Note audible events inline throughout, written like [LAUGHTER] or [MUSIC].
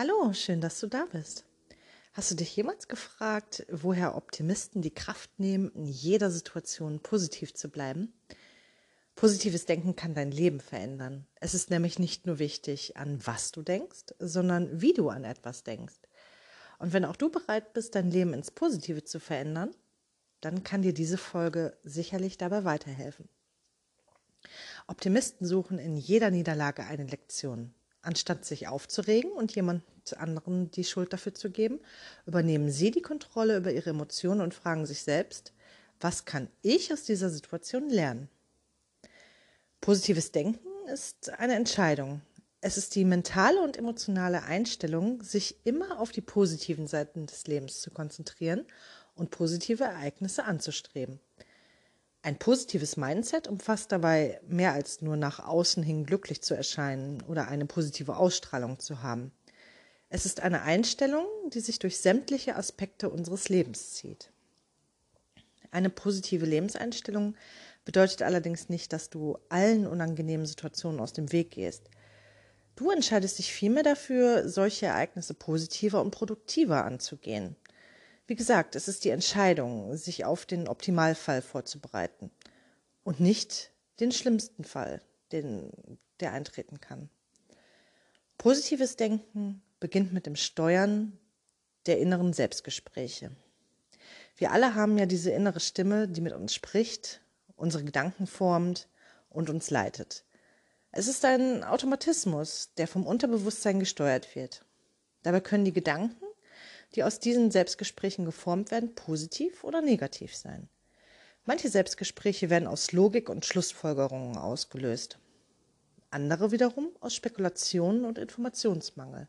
Hallo, schön, dass du da bist. Hast du dich jemals gefragt, woher Optimisten die Kraft nehmen, in jeder Situation positiv zu bleiben? Positives Denken kann dein Leben verändern. Es ist nämlich nicht nur wichtig, an was du denkst, sondern wie du an etwas denkst. Und wenn auch du bereit bist, dein Leben ins Positive zu verändern, dann kann dir diese Folge sicherlich dabei weiterhelfen. Optimisten suchen in jeder Niederlage eine Lektion. Anstatt sich aufzuregen und jemand anderen die Schuld dafür zu geben, übernehmen sie die Kontrolle über ihre Emotionen und fragen sich selbst, was kann ich aus dieser Situation lernen? Positives Denken ist eine Entscheidung. Es ist die mentale und emotionale Einstellung, sich immer auf die positiven Seiten des Lebens zu konzentrieren und positive Ereignisse anzustreben. Ein positives Mindset umfasst dabei mehr als nur nach außen hin glücklich zu erscheinen oder eine positive Ausstrahlung zu haben. Es ist eine Einstellung, die sich durch sämtliche Aspekte unseres Lebens zieht. Eine positive Lebenseinstellung bedeutet allerdings nicht, dass du allen unangenehmen Situationen aus dem Weg gehst. Du entscheidest dich vielmehr dafür, solche Ereignisse positiver und produktiver anzugehen. Wie gesagt, es ist die Entscheidung, sich auf den Optimalfall vorzubereiten und nicht den schlimmsten Fall, den, der eintreten kann. Positives Denken beginnt mit dem Steuern der inneren Selbstgespräche. Wir alle haben ja diese innere Stimme, die mit uns spricht, unsere Gedanken formt und uns leitet. Es ist ein Automatismus, der vom Unterbewusstsein gesteuert wird. Dabei können die Gedanken die aus diesen Selbstgesprächen geformt werden, positiv oder negativ sein. Manche Selbstgespräche werden aus Logik und Schlussfolgerungen ausgelöst, andere wiederum aus Spekulationen und Informationsmangel.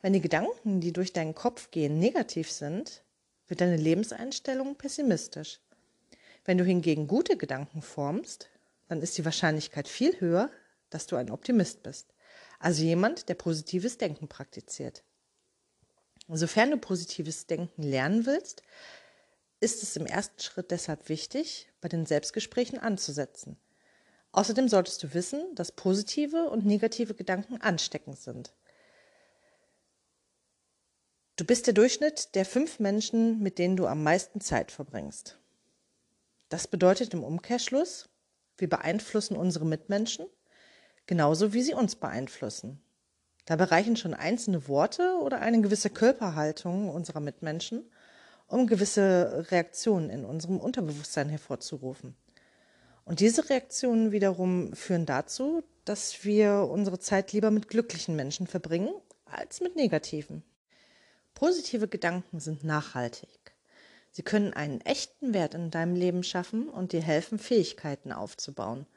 Wenn die Gedanken, die durch deinen Kopf gehen, negativ sind, wird deine Lebenseinstellung pessimistisch. Wenn du hingegen gute Gedanken formst, dann ist die Wahrscheinlichkeit viel höher, dass du ein Optimist bist, also jemand, der positives Denken praktiziert. Sofern du positives Denken lernen willst, ist es im ersten Schritt deshalb wichtig, bei den Selbstgesprächen anzusetzen. Außerdem solltest du wissen, dass positive und negative Gedanken ansteckend sind. Du bist der Durchschnitt der fünf Menschen, mit denen du am meisten Zeit verbringst. Das bedeutet im Umkehrschluss, wir beeinflussen unsere Mitmenschen genauso wie sie uns beeinflussen. Da bereichen schon einzelne Worte oder eine gewisse Körperhaltung unserer Mitmenschen, um gewisse Reaktionen in unserem Unterbewusstsein hervorzurufen. Und diese Reaktionen wiederum führen dazu, dass wir unsere Zeit lieber mit glücklichen Menschen verbringen als mit negativen. Positive Gedanken sind nachhaltig. Sie können einen echten Wert in deinem Leben schaffen und dir helfen, Fähigkeiten aufzubauen –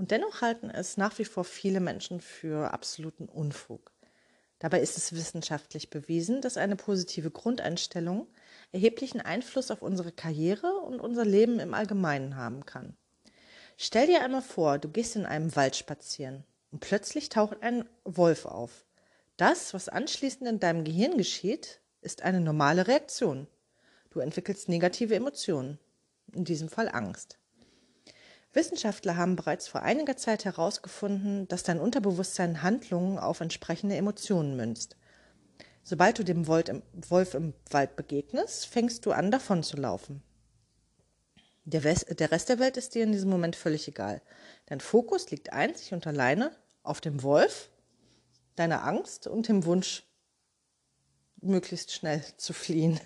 und dennoch halten es nach wie vor viele Menschen für absoluten Unfug. Dabei ist es wissenschaftlich bewiesen, dass eine positive Grundeinstellung erheblichen Einfluss auf unsere Karriere und unser Leben im Allgemeinen haben kann. Stell dir einmal vor, du gehst in einem Wald spazieren und plötzlich taucht ein Wolf auf. Das, was anschließend in deinem Gehirn geschieht, ist eine normale Reaktion. Du entwickelst negative Emotionen, in diesem Fall Angst. Wissenschaftler haben bereits vor einiger Zeit herausgefunden, dass dein Unterbewusstsein Handlungen auf entsprechende Emotionen münzt. Sobald du dem Wolf im Wald begegnest, fängst du an, davon zu laufen. Der, Rest der Welt ist dir in diesem Moment völlig egal. Dein Fokus liegt einzig und alleine auf dem Wolf, deiner Angst und dem Wunsch, möglichst schnell zu fliehen.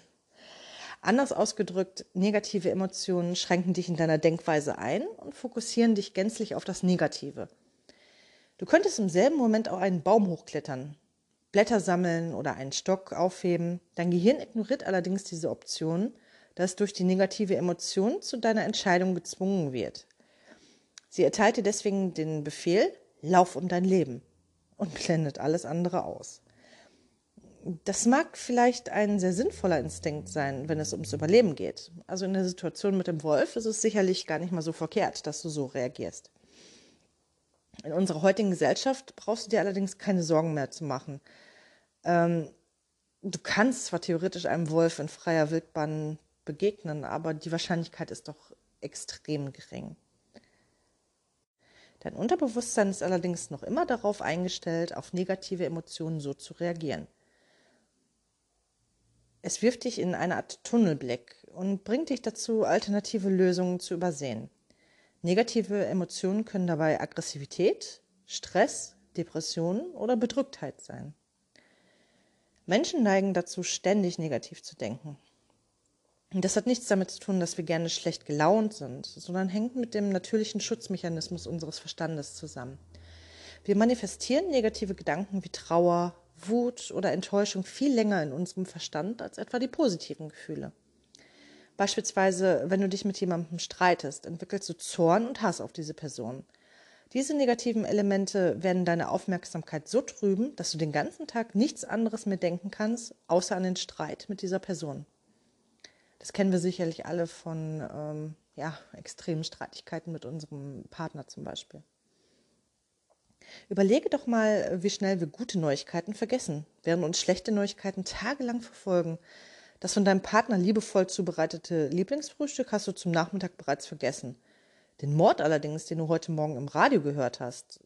Anders ausgedrückt, negative Emotionen schränken dich in deiner Denkweise ein und fokussieren dich gänzlich auf das Negative. Du könntest im selben Moment auch einen Baum hochklettern, Blätter sammeln oder einen Stock aufheben. Dein Gehirn ignoriert allerdings diese Option, da es durch die negative Emotion zu deiner Entscheidung gezwungen wird. Sie erteilt dir deswegen den Befehl, lauf um dein Leben und blendet alles andere aus das mag vielleicht ein sehr sinnvoller Instinkt sein, wenn es ums Überleben geht. Also in der Situation mit dem Wolf ist es sicherlich gar nicht mal so verkehrt, dass du so reagierst. In unserer heutigen Gesellschaft brauchst du dir allerdings keine Sorgen mehr zu machen. Ähm, du kannst zwar theoretisch einem Wolf in freier Wildbahn begegnen, aber die Wahrscheinlichkeit ist doch extrem gering. Dein Unterbewusstsein ist allerdings noch immer darauf eingestellt, auf negative Emotionen so zu reagieren. Es wirft dich in eine Art Tunnelblick und bringt dich dazu, alternative Lösungen zu übersehen. Negative Emotionen können dabei Aggressivität, Stress, Depressionen oder Bedrücktheit sein. Menschen neigen dazu, ständig negativ zu denken. Das hat nichts damit zu tun, dass wir gerne schlecht gelaunt sind, sondern hängt mit dem natürlichen Schutzmechanismus unseres Verstandes zusammen. Wir manifestieren negative Gedanken wie Trauer, Wut oder Enttäuschung viel länger in unserem Verstand als etwa die positiven Gefühle. Beispielsweise, wenn du dich mit jemandem streitest, entwickelst du Zorn und Hass auf diese Person. Diese negativen Elemente werden deine Aufmerksamkeit so trüben, dass du den ganzen Tag nichts anderes mehr denken kannst, außer an den Streit mit dieser Person. Das kennen wir sicherlich alle von ähm, ja, extremen Streitigkeiten mit unserem Partner zum Beispiel. Überlege doch mal, wie schnell wir gute Neuigkeiten vergessen, während uns schlechte Neuigkeiten tagelang verfolgen. Das von deinem Partner liebevoll zubereitete Lieblingsfrühstück hast du zum Nachmittag bereits vergessen. Den Mord allerdings, den du heute Morgen im Radio gehört hast,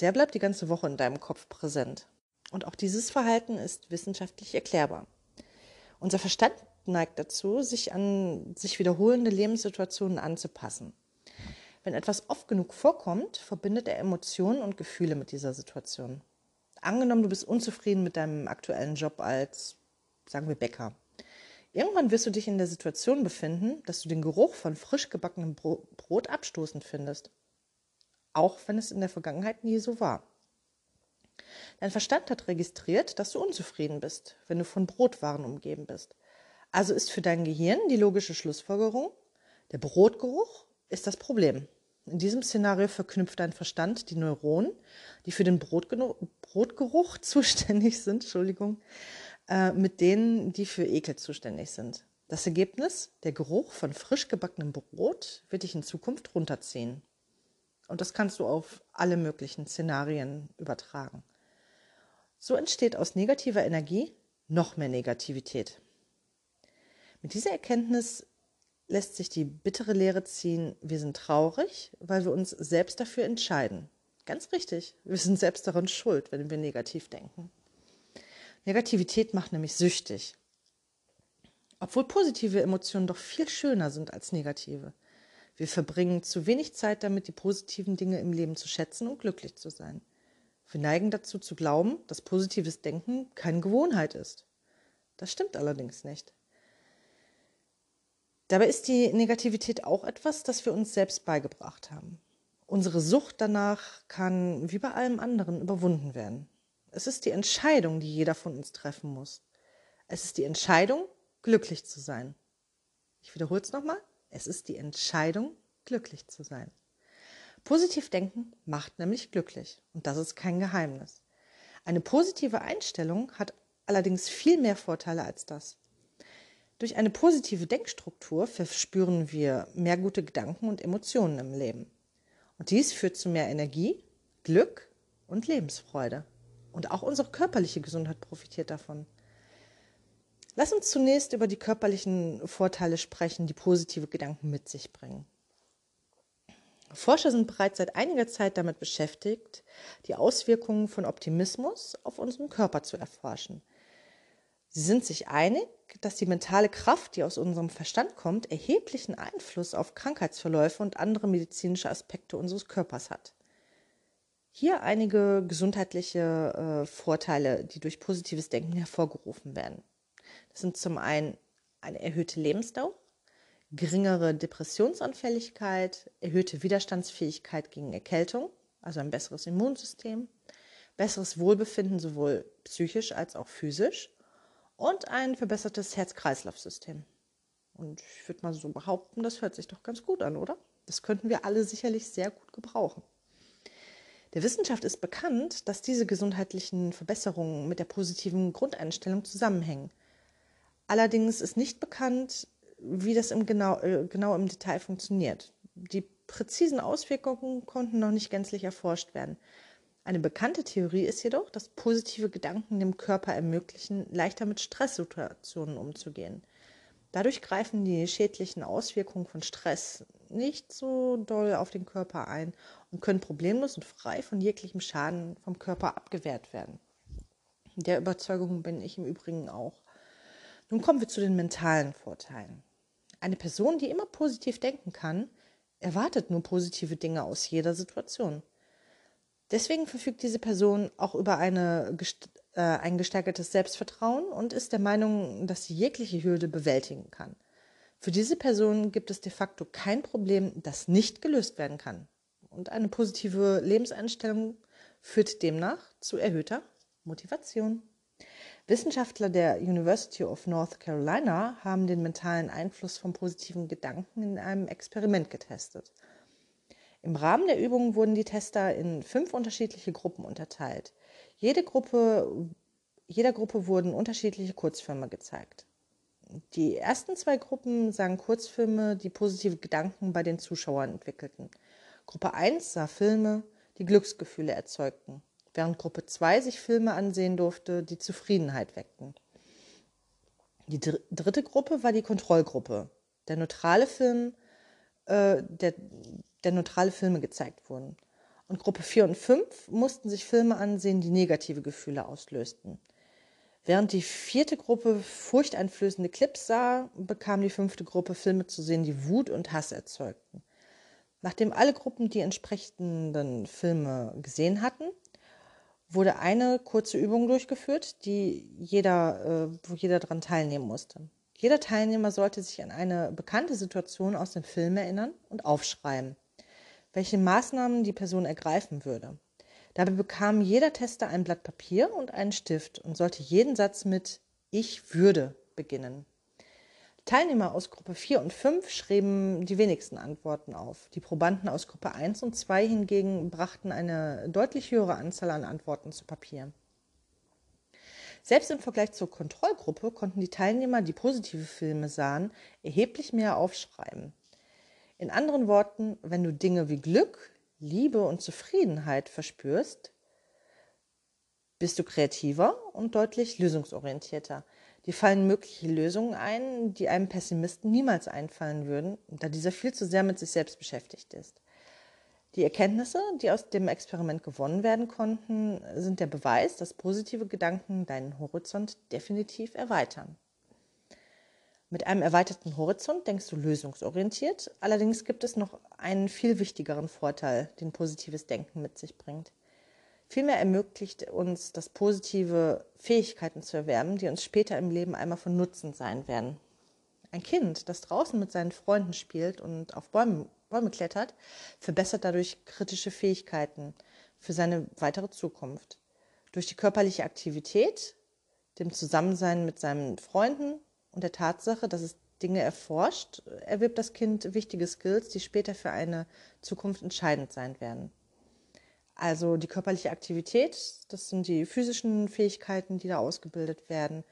der bleibt die ganze Woche in deinem Kopf präsent. Und auch dieses Verhalten ist wissenschaftlich erklärbar. Unser Verstand neigt dazu, sich an sich wiederholende Lebenssituationen anzupassen. Wenn etwas oft genug vorkommt, verbindet er Emotionen und Gefühle mit dieser Situation. Angenommen, du bist unzufrieden mit deinem aktuellen Job als, sagen wir, Bäcker. Irgendwann wirst du dich in der Situation befinden, dass du den Geruch von frisch gebackenem Brot abstoßend findest. Auch wenn es in der Vergangenheit nie so war. Dein Verstand hat registriert, dass du unzufrieden bist, wenn du von Brotwaren umgeben bist. Also ist für dein Gehirn die logische Schlussfolgerung, der Brotgeruch ist das Problem. In diesem Szenario verknüpft dein Verstand die Neuronen, die für den Brotgeruch [LAUGHS] zuständig sind, Entschuldigung, äh, mit denen, die für Ekel zuständig sind. Das Ergebnis, der Geruch von frisch gebackenem Brot, wird dich in Zukunft runterziehen. Und das kannst du auf alle möglichen Szenarien übertragen. So entsteht aus negativer Energie noch mehr Negativität. Mit dieser Erkenntnis lässt sich die bittere Lehre ziehen, wir sind traurig, weil wir uns selbst dafür entscheiden. Ganz richtig, wir sind selbst daran schuld, wenn wir negativ denken. Negativität macht nämlich süchtig. Obwohl positive Emotionen doch viel schöner sind als negative. Wir verbringen zu wenig Zeit damit, die positiven Dinge im Leben zu schätzen und glücklich zu sein. Wir neigen dazu zu glauben, dass positives Denken keine Gewohnheit ist. Das stimmt allerdings nicht. Dabei ist die Negativität auch etwas, das wir uns selbst beigebracht haben. Unsere Sucht danach kann wie bei allem anderen überwunden werden. Es ist die Entscheidung, die jeder von uns treffen muss. Es ist die Entscheidung, glücklich zu sein. Ich wiederhole es nochmal. Es ist die Entscheidung, glücklich zu sein. Positiv denken macht nämlich glücklich. Und das ist kein Geheimnis. Eine positive Einstellung hat allerdings viel mehr Vorteile als das. Durch eine positive Denkstruktur verspüren wir mehr gute Gedanken und Emotionen im Leben. Und dies führt zu mehr Energie, Glück und Lebensfreude. Und auch unsere körperliche Gesundheit profitiert davon. Lass uns zunächst über die körperlichen Vorteile sprechen, die positive Gedanken mit sich bringen. Forscher sind bereits seit einiger Zeit damit beschäftigt, die Auswirkungen von Optimismus auf unseren Körper zu erforschen. Sie sind sich einig, dass die mentale Kraft, die aus unserem Verstand kommt, erheblichen Einfluss auf Krankheitsverläufe und andere medizinische Aspekte unseres Körpers hat. Hier einige gesundheitliche äh, Vorteile, die durch positives Denken hervorgerufen werden. Das sind zum einen eine erhöhte Lebensdauer, geringere Depressionsanfälligkeit, erhöhte Widerstandsfähigkeit gegen Erkältung, also ein besseres Immunsystem, besseres Wohlbefinden sowohl psychisch als auch physisch und ein verbessertes Herz-Kreislauf-System. Und ich würde mal so behaupten, das hört sich doch ganz gut an, oder? Das könnten wir alle sicherlich sehr gut gebrauchen. Der Wissenschaft ist bekannt, dass diese gesundheitlichen Verbesserungen mit der positiven Grundeinstellung zusammenhängen. Allerdings ist nicht bekannt, wie das im genau, äh, genau im Detail funktioniert. Die präzisen Auswirkungen konnten noch nicht gänzlich erforscht werden. Eine bekannte Theorie ist jedoch, dass positive Gedanken dem Körper ermöglichen, leichter mit Stresssituationen umzugehen. Dadurch greifen die schädlichen Auswirkungen von Stress nicht so doll auf den Körper ein und können problemlos und frei von jeglichem Schaden vom Körper abgewehrt werden. Der Überzeugung bin ich im Übrigen auch. Nun kommen wir zu den mentalen Vorteilen. Eine Person, die immer positiv denken kann, erwartet nur positive Dinge aus jeder Situation. Deswegen verfügt diese Person auch über eine, äh, ein gesteigertes Selbstvertrauen und ist der Meinung, dass sie jegliche Hürde bewältigen kann. Für diese Person gibt es de facto kein Problem, das nicht gelöst werden kann. Und eine positive Lebenseinstellung führt demnach zu erhöhter Motivation. Wissenschaftler der University of North Carolina haben den mentalen Einfluss von positiven Gedanken in einem Experiment getestet. Im Rahmen der Übung wurden die Tester in fünf unterschiedliche Gruppen unterteilt. Jede Gruppe, jeder Gruppe wurden unterschiedliche Kurzfilme gezeigt. Die ersten zwei Gruppen sahen Kurzfilme, die positive Gedanken bei den Zuschauern entwickelten. Gruppe 1 sah Filme, die Glücksgefühle erzeugten während Gruppe 2 sich Filme ansehen durfte, die Zufriedenheit weckten. Die dritte Gruppe war die Kontrollgruppe, der neutrale Film, äh, der, der neutrale Filme gezeigt wurden. Und Gruppe 4 und 5 mussten sich Filme ansehen, die negative Gefühle auslösten. Während die vierte Gruppe furchteinflößende Clips sah, bekam die fünfte Gruppe Filme zu sehen, die Wut und Hass erzeugten. Nachdem alle Gruppen die entsprechenden Filme gesehen hatten, wurde eine kurze Übung durchgeführt, die jeder, äh, wo jeder daran teilnehmen musste. Jeder Teilnehmer sollte sich an eine bekannte Situation aus dem Film erinnern und aufschreiben, welche Maßnahmen die Person ergreifen würde. Dabei bekam jeder Tester ein Blatt Papier und einen Stift und sollte jeden Satz mit Ich würde beginnen. Teilnehmer aus Gruppe 4 und 5 schrieben die wenigsten Antworten auf. Die Probanden aus Gruppe 1 und 2 hingegen brachten eine deutlich höhere Anzahl an Antworten zu Papier. Selbst im Vergleich zur Kontrollgruppe konnten die Teilnehmer, die positive Filme sahen, erheblich mehr aufschreiben. In anderen Worten, wenn du Dinge wie Glück, Liebe und Zufriedenheit verspürst, bist du kreativer und deutlich lösungsorientierter. Die fallen mögliche Lösungen ein, die einem Pessimisten niemals einfallen würden, da dieser viel zu sehr mit sich selbst beschäftigt ist. Die Erkenntnisse, die aus dem Experiment gewonnen werden konnten, sind der Beweis, dass positive Gedanken deinen Horizont definitiv erweitern. Mit einem erweiterten Horizont denkst du lösungsorientiert, allerdings gibt es noch einen viel wichtigeren Vorteil, den positives Denken mit sich bringt. Vielmehr ermöglicht uns das positive Fähigkeiten zu erwerben, die uns später im Leben einmal von Nutzen sein werden. Ein Kind, das draußen mit seinen Freunden spielt und auf Bäume, Bäume klettert, verbessert dadurch kritische Fähigkeiten für seine weitere Zukunft. Durch die körperliche Aktivität, dem Zusammensein mit seinen Freunden und der Tatsache, dass es Dinge erforscht, erwirbt das Kind wichtige Skills, die später für eine Zukunft entscheidend sein werden. Also die körperliche Aktivität, das sind die physischen Fähigkeiten, die da ausgebildet werden.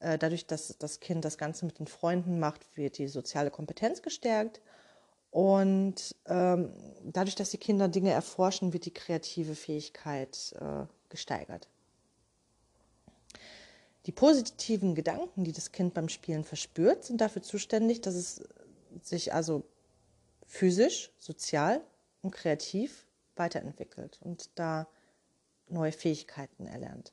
Äh, dadurch, dass das Kind das Ganze mit den Freunden macht, wird die soziale Kompetenz gestärkt. Und ähm, dadurch, dass die Kinder Dinge erforschen, wird die kreative Fähigkeit äh, gesteigert. Die positiven Gedanken, die das Kind beim Spielen verspürt, sind dafür zuständig, dass es sich also physisch, sozial und kreativ weiterentwickelt und da neue Fähigkeiten erlernt.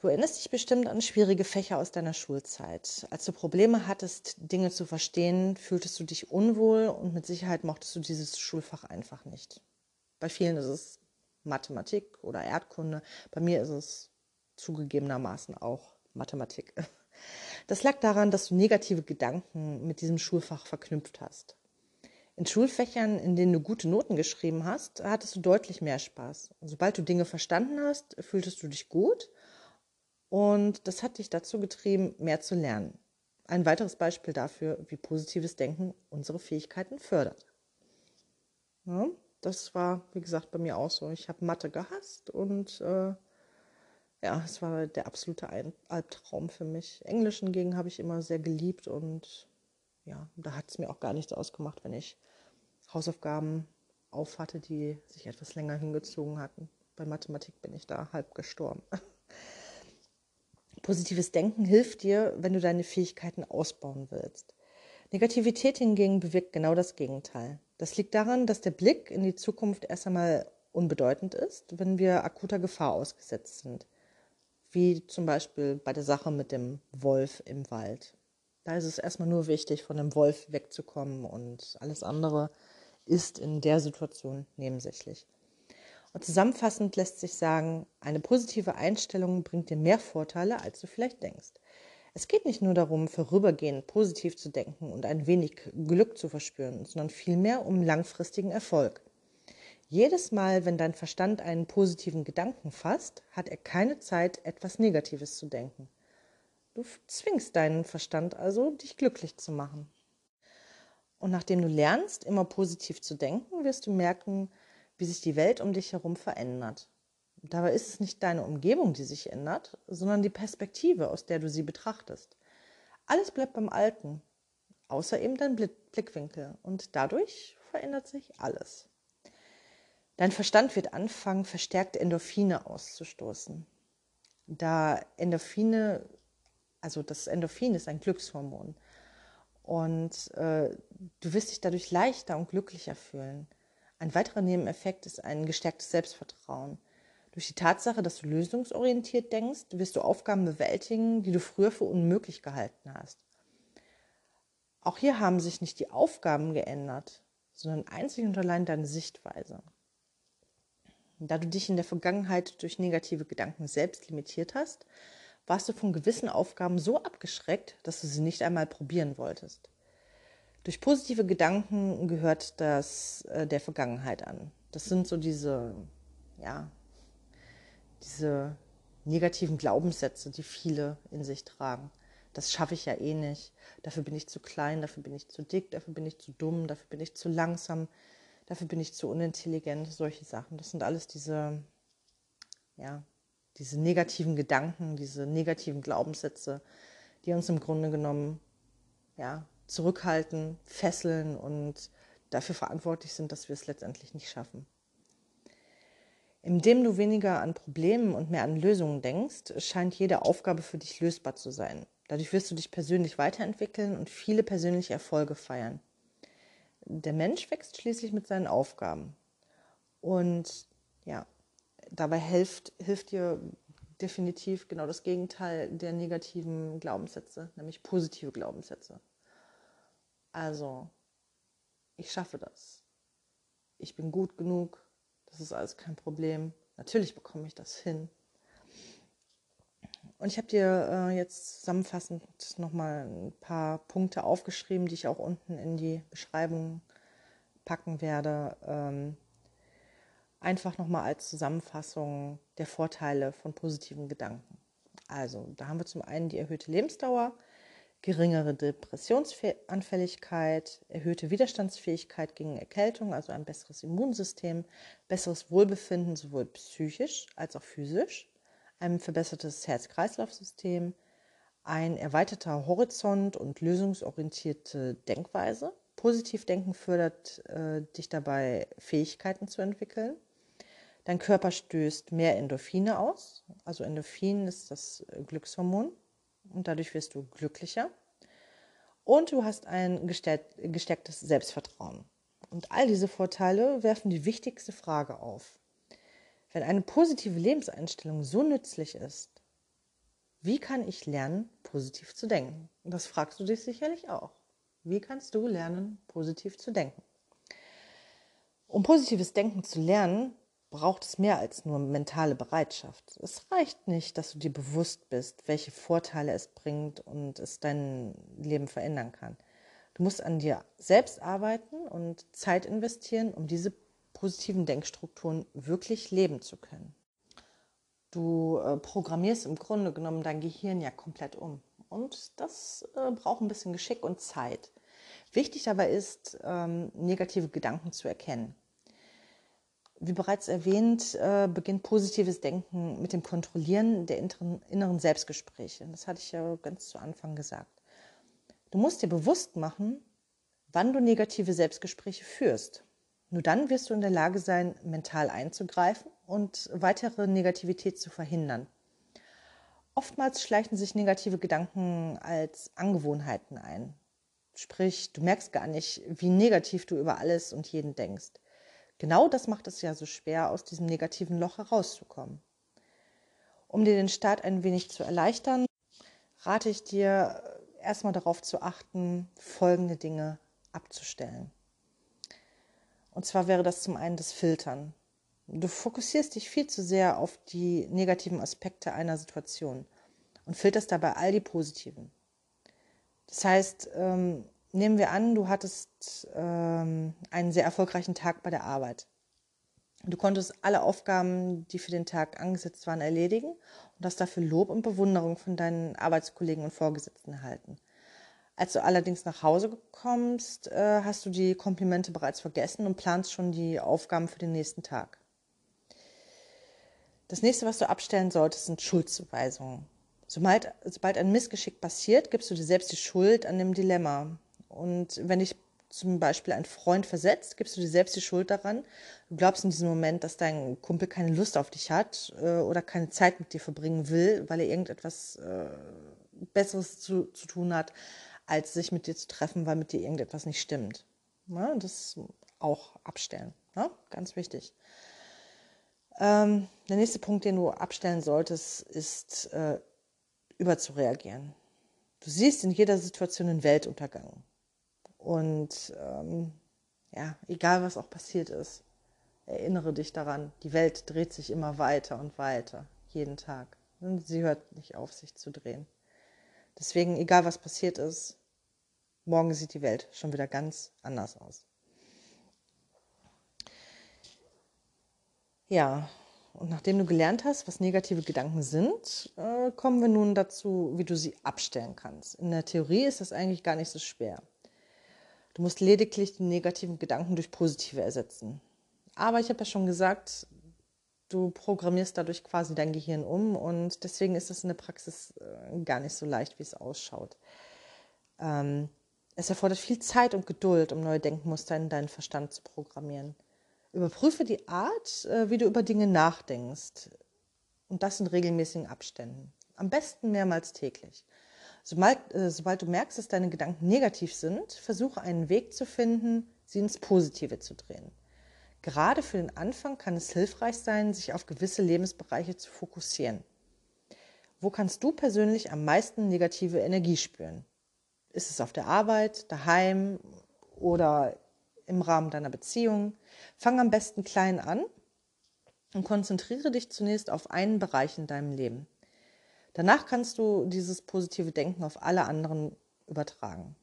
Du erinnerst dich bestimmt an schwierige Fächer aus deiner Schulzeit. Als du Probleme hattest, Dinge zu verstehen, fühltest du dich unwohl und mit Sicherheit mochtest du dieses Schulfach einfach nicht. Bei vielen ist es Mathematik oder Erdkunde. Bei mir ist es zugegebenermaßen auch Mathematik. [LAUGHS] Das lag daran, dass du negative Gedanken mit diesem Schulfach verknüpft hast. In Schulfächern, in denen du gute Noten geschrieben hast, hattest du deutlich mehr Spaß. Sobald du Dinge verstanden hast, fühltest du dich gut und das hat dich dazu getrieben, mehr zu lernen. Ein weiteres Beispiel dafür, wie positives Denken unsere Fähigkeiten fördert. Ja, das war, wie gesagt, bei mir auch so. Ich habe Mathe gehasst und äh, ja, es war der absolute Albtraum für mich. Englisch hingegen habe ich immer sehr geliebt und ja, da hat es mir auch gar nichts ausgemacht, wenn ich Hausaufgaben auf hatte, die sich etwas länger hingezogen hatten. Bei Mathematik bin ich da halb gestorben. [LAUGHS] Positives Denken hilft dir, wenn du deine Fähigkeiten ausbauen willst. Negativität hingegen bewirkt genau das Gegenteil. Das liegt daran, dass der Blick in die Zukunft erst einmal unbedeutend ist, wenn wir akuter Gefahr ausgesetzt sind. Wie zum Beispiel bei der Sache mit dem Wolf im Wald. Da ist es erstmal nur wichtig, von dem Wolf wegzukommen und alles andere ist in der Situation nebensächlich. Und zusammenfassend lässt sich sagen, eine positive Einstellung bringt dir mehr Vorteile, als du vielleicht denkst. Es geht nicht nur darum, vorübergehend positiv zu denken und ein wenig Glück zu verspüren, sondern vielmehr um langfristigen Erfolg. Jedes Mal, wenn dein Verstand einen positiven Gedanken fasst, hat er keine Zeit, etwas Negatives zu denken. Du zwingst deinen Verstand also, dich glücklich zu machen. Und nachdem du lernst, immer positiv zu denken, wirst du merken, wie sich die Welt um dich herum verändert. Dabei ist es nicht deine Umgebung, die sich ändert, sondern die Perspektive, aus der du sie betrachtest. Alles bleibt beim Alten, außer eben dein Blickwinkel. Und dadurch verändert sich alles. Dein Verstand wird anfangen, verstärkte Endorphine auszustoßen. Da Endorphine, also das Endorphin ist ein Glückshormon. Und äh, du wirst dich dadurch leichter und glücklicher fühlen. Ein weiterer Nebeneffekt ist ein gestärktes Selbstvertrauen. Durch die Tatsache, dass du lösungsorientiert denkst, wirst du Aufgaben bewältigen, die du früher für unmöglich gehalten hast. Auch hier haben sich nicht die Aufgaben geändert, sondern einzig und allein deine Sichtweise. Da du dich in der Vergangenheit durch negative Gedanken selbst limitiert hast, warst du von gewissen Aufgaben so abgeschreckt, dass du sie nicht einmal probieren wolltest. Durch positive Gedanken gehört das äh, der Vergangenheit an. Das sind so diese, ja, diese negativen Glaubenssätze, die viele in sich tragen. Das schaffe ich ja eh nicht. Dafür bin ich zu klein, dafür bin ich zu dick, dafür bin ich zu dumm, dafür bin ich zu langsam, dafür bin ich zu unintelligent, solche Sachen. Das sind alles diese, ja, diese negativen Gedanken, diese negativen Glaubenssätze, die uns im Grunde genommen, ja, zurückhalten, fesseln und dafür verantwortlich sind, dass wir es letztendlich nicht schaffen. Indem du weniger an Problemen und mehr an Lösungen denkst, scheint jede Aufgabe für dich lösbar zu sein. Dadurch wirst du dich persönlich weiterentwickeln und viele persönliche Erfolge feiern. Der Mensch wächst schließlich mit seinen Aufgaben. Und ja, dabei hilft, hilft dir definitiv genau das Gegenteil der negativen Glaubenssätze, nämlich positive Glaubenssätze. Also, ich schaffe das. Ich bin gut genug. Das ist alles kein Problem. Natürlich bekomme ich das hin. Und ich habe dir äh, jetzt zusammenfassend nochmal ein paar Punkte aufgeschrieben, die ich auch unten in die Beschreibung packen werde. Ähm, einfach nochmal als Zusammenfassung der Vorteile von positiven Gedanken. Also, da haben wir zum einen die erhöhte Lebensdauer, geringere Depressionsanfälligkeit, erhöhte Widerstandsfähigkeit gegen Erkältung, also ein besseres Immunsystem, besseres Wohlbefinden sowohl psychisch als auch physisch, ein verbessertes Herz-Kreislauf-System, ein erweiterter Horizont und lösungsorientierte Denkweise. Positivdenken fördert äh, dich dabei, Fähigkeiten zu entwickeln. Dein Körper stößt mehr Endorphine aus. Also Endorphin ist das Glückshormon und dadurch wirst du glücklicher. Und du hast ein gestärktes Selbstvertrauen. Und all diese Vorteile werfen die wichtigste Frage auf. Wenn eine positive Lebenseinstellung so nützlich ist, wie kann ich lernen, positiv zu denken? Und das fragst du dich sicherlich auch. Wie kannst du lernen, positiv zu denken? Um positives Denken zu lernen, braucht es mehr als nur mentale Bereitschaft. Es reicht nicht, dass du dir bewusst bist, welche Vorteile es bringt und es dein Leben verändern kann. Du musst an dir selbst arbeiten und Zeit investieren, um diese positiven Denkstrukturen wirklich leben zu können. Du äh, programmierst im Grunde genommen dein Gehirn ja komplett um. Und das äh, braucht ein bisschen Geschick und Zeit. Wichtig dabei ist, ähm, negative Gedanken zu erkennen. Wie bereits erwähnt, äh, beginnt positives Denken mit dem Kontrollieren der inneren Selbstgespräche. Das hatte ich ja ganz zu Anfang gesagt. Du musst dir bewusst machen, wann du negative Selbstgespräche führst. Nur dann wirst du in der Lage sein, mental einzugreifen und weitere Negativität zu verhindern. Oftmals schleichen sich negative Gedanken als Angewohnheiten ein. Sprich, du merkst gar nicht, wie negativ du über alles und jeden denkst. Genau das macht es ja so schwer, aus diesem negativen Loch herauszukommen. Um dir den Start ein wenig zu erleichtern, rate ich dir erstmal darauf zu achten, folgende Dinge abzustellen. Und zwar wäre das zum einen das Filtern. Du fokussierst dich viel zu sehr auf die negativen Aspekte einer Situation und filterst dabei all die positiven. Das heißt, ähm, nehmen wir an, du hattest ähm, einen sehr erfolgreichen Tag bei der Arbeit. Du konntest alle Aufgaben, die für den Tag angesetzt waren, erledigen und hast dafür Lob und Bewunderung von deinen Arbeitskollegen und Vorgesetzten erhalten. Als du allerdings nach Hause kommst, äh, hast du die Komplimente bereits vergessen und planst schon die Aufgaben für den nächsten Tag. Das nächste, was du abstellen solltest, sind Schuldzuweisungen. Sobald, sobald ein Missgeschick passiert, gibst du dir selbst die Schuld an dem Dilemma. Und wenn dich zum Beispiel ein Freund versetzt, gibst du dir selbst die Schuld daran. Du glaubst in diesem Moment, dass dein Kumpel keine Lust auf dich hat äh, oder keine Zeit mit dir verbringen will, weil er irgendetwas äh, Besseres zu, zu tun hat, als sich mit dir zu treffen, weil mit dir irgendetwas nicht stimmt. Ja, das auch abstellen. Ja, ganz wichtig. Ähm, der nächste Punkt, den du abstellen solltest, ist äh, überzureagieren. Du siehst in jeder Situation den Weltuntergang. Und ähm, ja, egal was auch passiert ist, erinnere dich daran, die Welt dreht sich immer weiter und weiter, jeden Tag. Und sie hört nicht auf, sich zu drehen. Deswegen, egal was passiert ist, morgen sieht die Welt schon wieder ganz anders aus. Ja, und nachdem du gelernt hast, was negative Gedanken sind, äh, kommen wir nun dazu, wie du sie abstellen kannst. In der Theorie ist das eigentlich gar nicht so schwer. Du musst lediglich die negativen Gedanken durch positive ersetzen. Aber ich habe ja schon gesagt, du programmierst dadurch quasi dein Gehirn um und deswegen ist es in der Praxis äh, gar nicht so leicht, wie es ausschaut. Ähm, es erfordert viel Zeit und Geduld, um neue Denkmuster in deinen Verstand zu programmieren. Überprüfe die Art, äh, wie du über Dinge nachdenkst. Und das in regelmäßigen Abständen. Am besten mehrmals täglich. Sobald, äh, sobald du merkst, dass deine Gedanken negativ sind, versuche einen Weg zu finden, sie ins Positive zu drehen. Gerade für den Anfang kann es hilfreich sein, sich auf gewisse Lebensbereiche zu fokussieren. Wo kannst du persönlich am meisten negative Energie spüren? Ist es auf der Arbeit, daheim oder im Rahmen deiner Beziehung? Fang am besten klein an und konzentriere dich zunächst auf einen Bereich in deinem Leben. Danach kannst du dieses positive Denken auf alle anderen übertragen.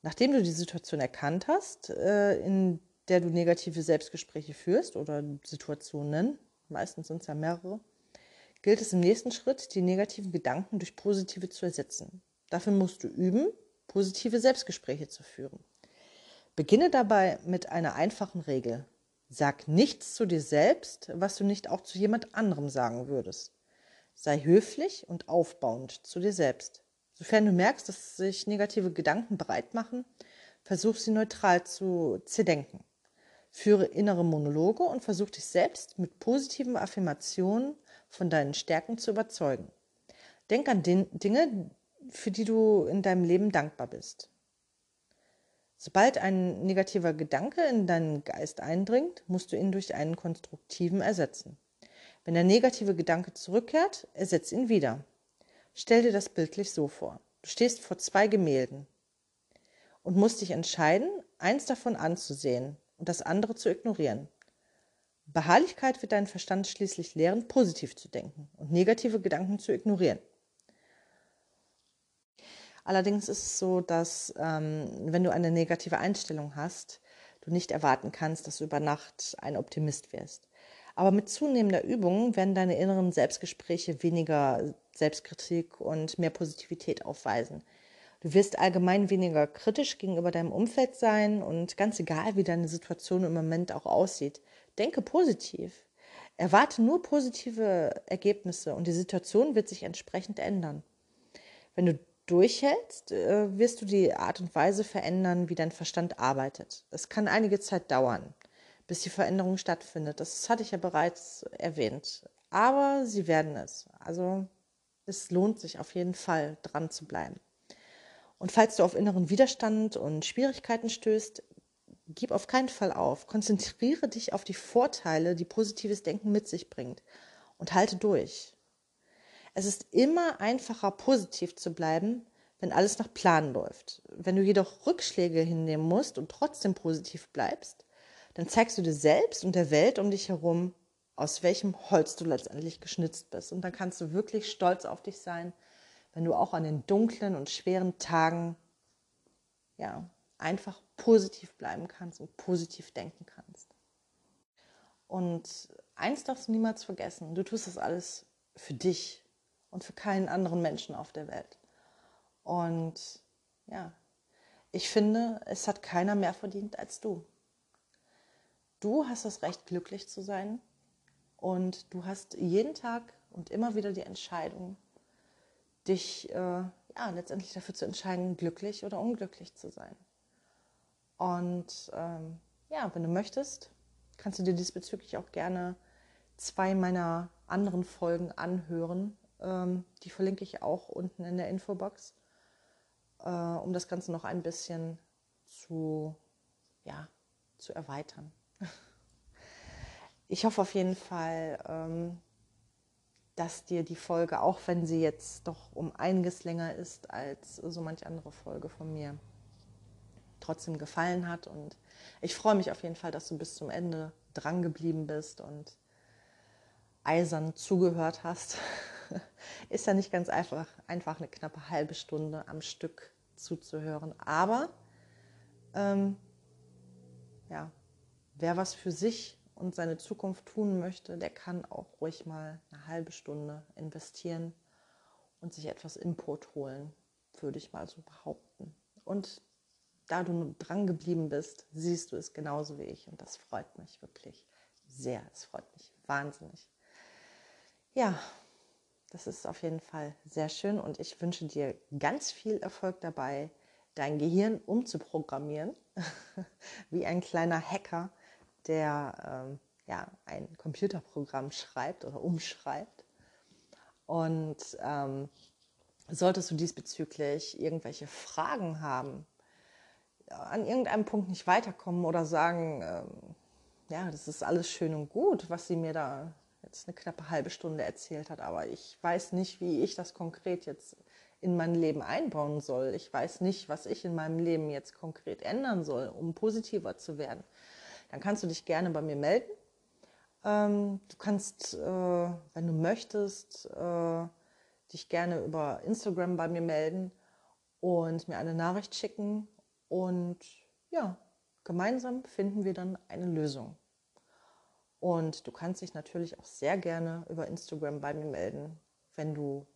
Nachdem du die Situation erkannt hast, äh, in der du negative Selbstgespräche führst oder Situationen, meistens sind es ja mehrere, gilt es im nächsten Schritt, die negativen Gedanken durch positive zu ersetzen. Dafür musst du üben, positive Selbstgespräche zu führen. Beginne dabei mit einer einfachen Regel. Sag nichts zu dir selbst, was du nicht auch zu jemand anderem sagen würdest. Sei höflich und aufbauend zu dir selbst. Sofern du merkst, dass sich negative Gedanken breit machen, versuch sie neutral zu zerdenken. Führe innere Monologe und versuch dich selbst mit positiven Affirmationen von deinen Stärken zu überzeugen. Denk an Dinge, für die du in deinem Leben dankbar bist. Sobald ein negativer Gedanke in deinen Geist eindringt, musst du ihn durch einen konstruktiven ersetzen. Wenn der negative Gedanke zurückkehrt, ersetze ihn wieder. Stell dir das bildlich so vor. Du stehst vor zwei Gemälden und musst dich entscheiden, eins davon anzusehen und das andere zu ignorieren. Beharrlichkeit wird deinen Verstand schließlich lehren, positiv zu denken und negative Gedanken zu ignorieren. Allerdings ist es so, dass ähm, wenn du eine negative Einstellung hast, du nicht erwarten kannst, dass du über Nacht ein Optimist wirst. Aber mit zunehmender Übung werden deine inneren Selbstgespräche weniger Selbstkritik und mehr Positivität aufweisen. Du wirst allgemein weniger kritisch gegenüber deinem Umfeld sein und ganz egal, wie deine Situation im Moment auch aussieht, denke positiv. Erwarte nur positive Ergebnisse und die Situation wird sich entsprechend ändern. Wenn du durchhältst, äh, wirst du die Art und Weise verändern, wie dein Verstand arbeitet. Es kann einige Zeit dauern, bis die Veränderung stattfindet. Das hatte ich ja bereits erwähnt. Aber sie werden es. Also es lohnt sich auf jeden Fall, dran zu bleiben. Und falls du auf inneren Widerstand und Schwierigkeiten stößt, gib auf keinen Fall auf. Konzentriere dich auf die Vorteile, die positives Denken mit sich bringt und halte durch. Es ist immer einfacher, positiv zu bleiben, wenn alles nach Plan läuft. Wenn du jedoch Rückschläge hinnehmen musst und trotzdem positiv bleibst, dann zeigst du dir selbst und der Welt um dich herum, aus welchem Holz du letztendlich geschnitzt bist. Und dann kannst du wirklich stolz auf dich sein, wenn du auch an den dunklen und schweren Tagen ja, einfach positiv bleiben kannst und positiv denken kannst. Und eins darfst du niemals vergessen, du tust das alles für dich und für keinen anderen Menschen auf der Welt. Und ja, ich finde, es hat keiner mehr verdient als du. Du hast das Recht, glücklich zu sein und du hast jeden Tag und immer wieder die Entscheidung, dich äh, ja, letztendlich dafür zu entscheiden, glücklich oder unglücklich zu sein. Und ähm, ja, wenn du möchtest, kannst du dir diesbezüglich auch gerne zwei meiner anderen Folgen anhören. Ähm, die verlinke ich auch unten in der Infobox, äh, um das Ganze noch ein bisschen zu, ja, zu erweitern. [LAUGHS] Ich hoffe auf jeden Fall, ähm, dass dir die Folge, auch wenn sie jetzt doch um einiges länger ist als so manche andere Folge von mir, trotzdem gefallen hat. Und ich freue mich auf jeden Fall, dass du bis zum Ende dran geblieben bist und eisern zugehört hast. [LAUGHS] ist ja nicht ganz einfach, einfach eine knappe halbe Stunde am Stück zuzuhören. Aber ähm, ja, wer was für sich und seine Zukunft tun möchte, der kann auch ruhig mal eine halbe Stunde investieren und sich etwas Input holen, würde ich mal so behaupten. Und da du dran geblieben bist, siehst du es genauso wie ich und das freut mich wirklich sehr. Es freut mich wahnsinnig. Ja, das ist auf jeden Fall sehr schön und ich wünsche dir ganz viel Erfolg dabei, dein Gehirn umzuprogrammieren, [LAUGHS] wie ein kleiner Hacker, der ähm, ja, ein Computerprogramm schreibt oder umschreibt. Und ähm, solltest du diesbezüglich irgendwelche Fragen haben, an irgendeinem Punkt nicht weiterkommen oder sagen, ähm, ja, das ist alles schön und gut, was sie mir da jetzt eine knappe halbe Stunde erzählt hat, aber ich weiß nicht, wie ich das konkret jetzt in mein Leben einbauen soll. Ich weiß nicht, was ich in meinem Leben jetzt konkret ändern soll, um positiver zu werden. Dann kannst du dich gerne bei mir melden. Ähm, du kannst, äh, wenn du möchtest, äh, dich gerne über Instagram bei mir melden und mir eine Nachricht schicken und ja, gemeinsam finden wir dann eine Lösung. Und du kannst dich natürlich auch sehr gerne über Instagram bei mir melden, wenn du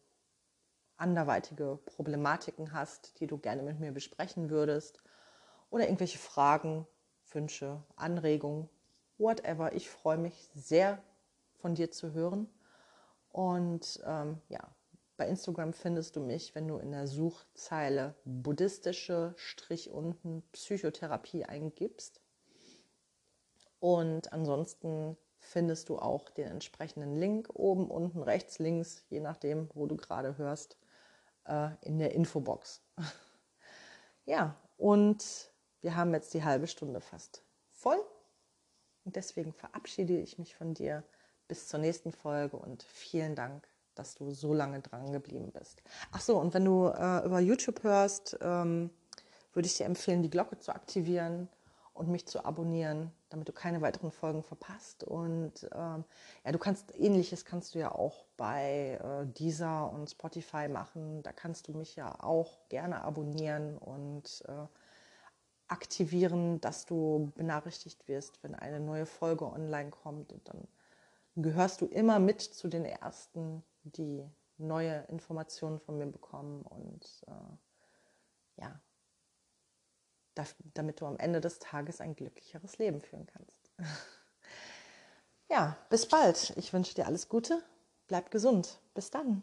anderweitige Problematiken hast, die du gerne mit mir besprechen würdest oder irgendwelche Fragen, Wünsche, Anregungen, whatever. Ich freue mich sehr von dir zu hören. Und ähm, ja, bei Instagram findest du mich, wenn du in der Suchzeile buddhistische Strich unten Psychotherapie eingibst. Und ansonsten findest du auch den entsprechenden Link oben, unten, rechts, links, je nachdem, wo du gerade hörst, äh, in der Infobox. [LAUGHS] ja, und wir haben jetzt die halbe Stunde fast voll. Und deswegen verabschiede ich mich von dir bis zur nächsten Folge und vielen Dank dass du so lange dran geblieben bist. Ach so, und wenn du äh, über YouTube hörst, ähm, würde ich dir empfehlen, die Glocke zu aktivieren und mich zu abonnieren, damit du keine weiteren Folgen verpasst. Und ähm, ja, du kannst ähnliches kannst du ja auch bei äh, Deezer und Spotify machen. Da kannst du mich ja auch gerne abonnieren und äh, aktivieren, dass du benachrichtigt wirst, wenn eine neue Folge online kommt. Und dann gehörst du immer mit zu den ersten die neue Informationen von mir bekommen und äh, ja, damit du am Ende des Tages ein glücklicheres Leben führen kannst. [LAUGHS] ja, bis bald. Ich wünsche dir alles Gute. Bleib gesund. Bis dann.